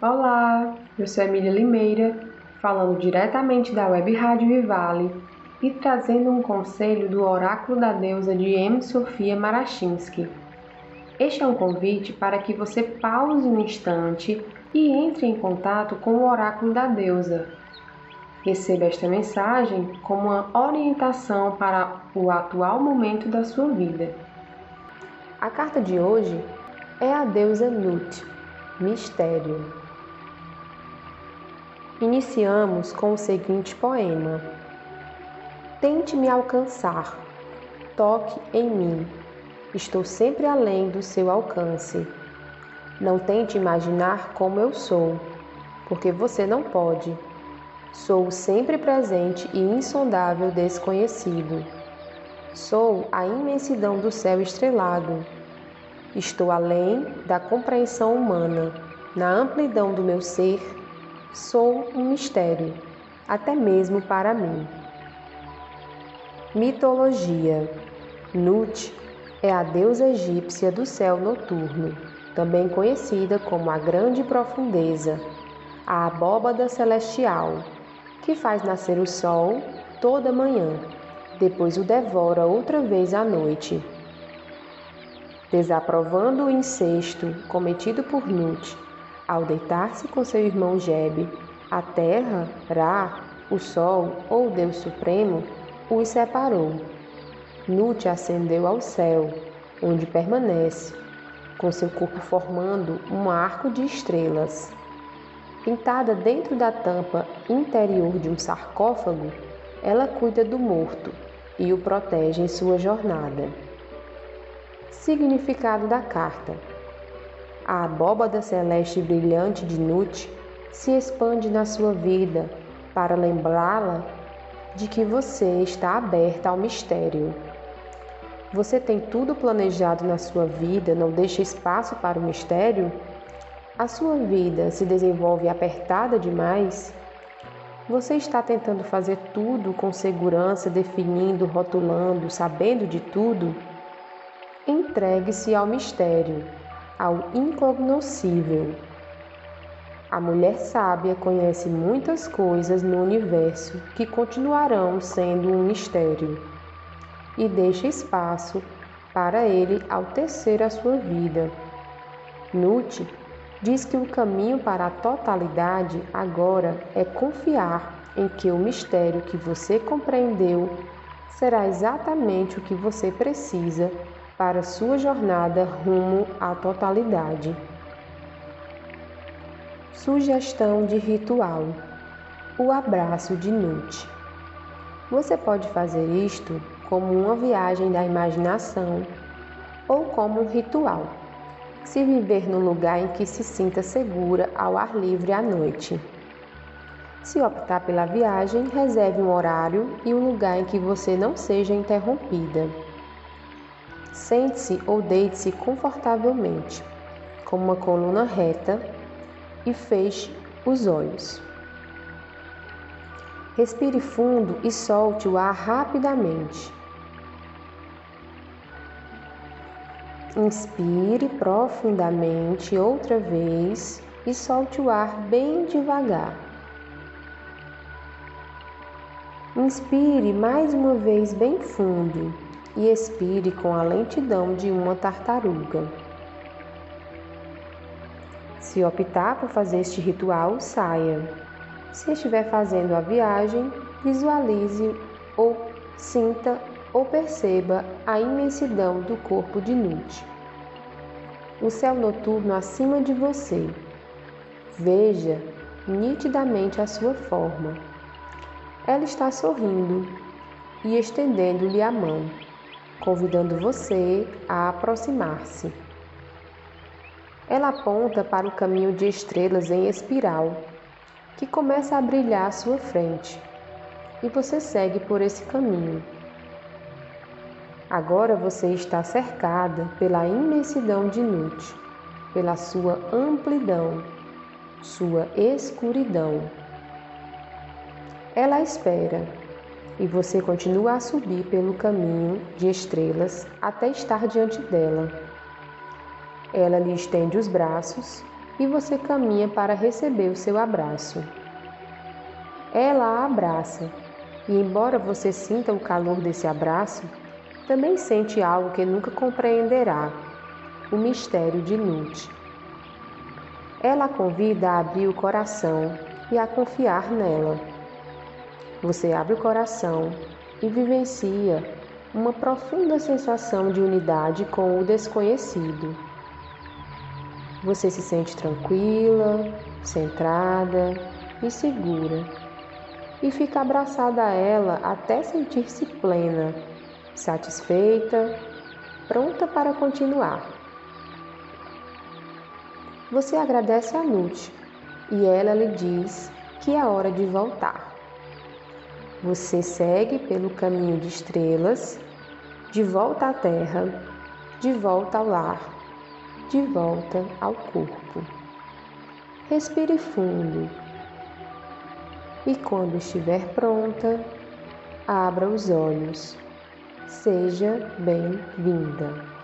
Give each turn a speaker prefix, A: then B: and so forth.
A: Olá, eu sou Emília Limeira, falando diretamente da Web Rádio Vivale e trazendo um conselho do oráculo da deusa de M. Sofia Marachinsky. Este é um convite para que você pause um instante e entre em contato com o oráculo da deusa. Receba esta mensagem como uma orientação para o atual momento da sua vida. A carta de hoje é a deusa Nut, mistério. Iniciamos com o seguinte poema: Tente me alcançar, toque em mim, estou sempre além do seu alcance. Não tente imaginar como eu sou, porque você não pode. Sou sempre presente e insondável desconhecido. Sou a imensidão do céu estrelado. Estou além da compreensão humana. Na amplidão do meu ser, sou um mistério, até mesmo para mim. Mitologia: Nut é a deusa egípcia do céu noturno, também conhecida como a Grande Profundeza, a abóbada celestial, que faz nascer o sol toda manhã, depois o devora outra vez à noite. Desaprovando o incesto cometido por Nut ao deitar-se com seu irmão Jebe, a terra, Ra, o sol ou Deus Supremo, os separou. Nut ascendeu ao céu, onde permanece, com seu corpo formando um arco de estrelas. Pintada dentro da tampa interior de um sarcófago, ela cuida do morto e o protege em sua jornada. Significado da carta: A abóbada celeste brilhante de Nut se expande na sua vida para lembrá-la de que você está aberta ao mistério. Você tem tudo planejado na sua vida, não deixa espaço para o mistério? A sua vida se desenvolve apertada demais? Você está tentando fazer tudo com segurança, definindo, rotulando, sabendo de tudo? Entregue-se ao mistério, ao incognoscível. A mulher sábia conhece muitas coisas no universo que continuarão sendo um mistério e deixa espaço para ele ao tecer a sua vida. Nut diz que o caminho para a totalidade agora é confiar em que o mistério que você compreendeu será exatamente o que você precisa para sua jornada rumo à totalidade. Sugestão de ritual: o abraço de Nut. Você pode fazer isto como uma viagem da imaginação ou como um ritual. Se viver no lugar em que se sinta segura ao ar livre à noite. Se optar pela viagem, reserve um horário e um lugar em que você não seja interrompida. Sente-se ou deite-se confortavelmente, com uma coluna reta e feche os olhos. Respire fundo e solte o ar rapidamente. Inspire profundamente outra vez e solte o ar bem devagar. Inspire mais uma vez bem fundo e expire com a lentidão de uma tartaruga. Se optar por fazer este ritual, saia. Se estiver fazendo a viagem, visualize ou sinta ou perceba a imensidão do corpo de Nut. O céu noturno acima de você. Veja nitidamente a sua forma. Ela está sorrindo e estendendo-lhe a mão, convidando você a aproximar-se. Ela aponta para o caminho de estrelas em espiral, que começa a brilhar à sua frente, e você segue por esse caminho. Agora você está cercada pela imensidão de Nut, pela sua amplidão, sua escuridão. Ela espera e você continua a subir pelo caminho de estrelas até estar diante dela. Ela lhe estende os braços e você caminha para receber o seu abraço. Ela a abraça, e embora você sinta o calor desse abraço, também sente algo que nunca compreenderá: o mistério de Nut. Ela a convida a abrir o coração e a confiar nela. Você abre o coração e vivencia uma profunda sensação de unidade com o desconhecido. Você se sente tranquila, centrada e segura e fica abraçada a ela até sentir-se plena, satisfeita, pronta para continuar. Você agradece a Nut e ela lhe diz que é hora de voltar. Você segue pelo caminho de estrelas, de volta à terra, de volta ao lar, de volta ao corpo. Respire fundo e, quando estiver pronta, abra os olhos. Seja bem-vinda.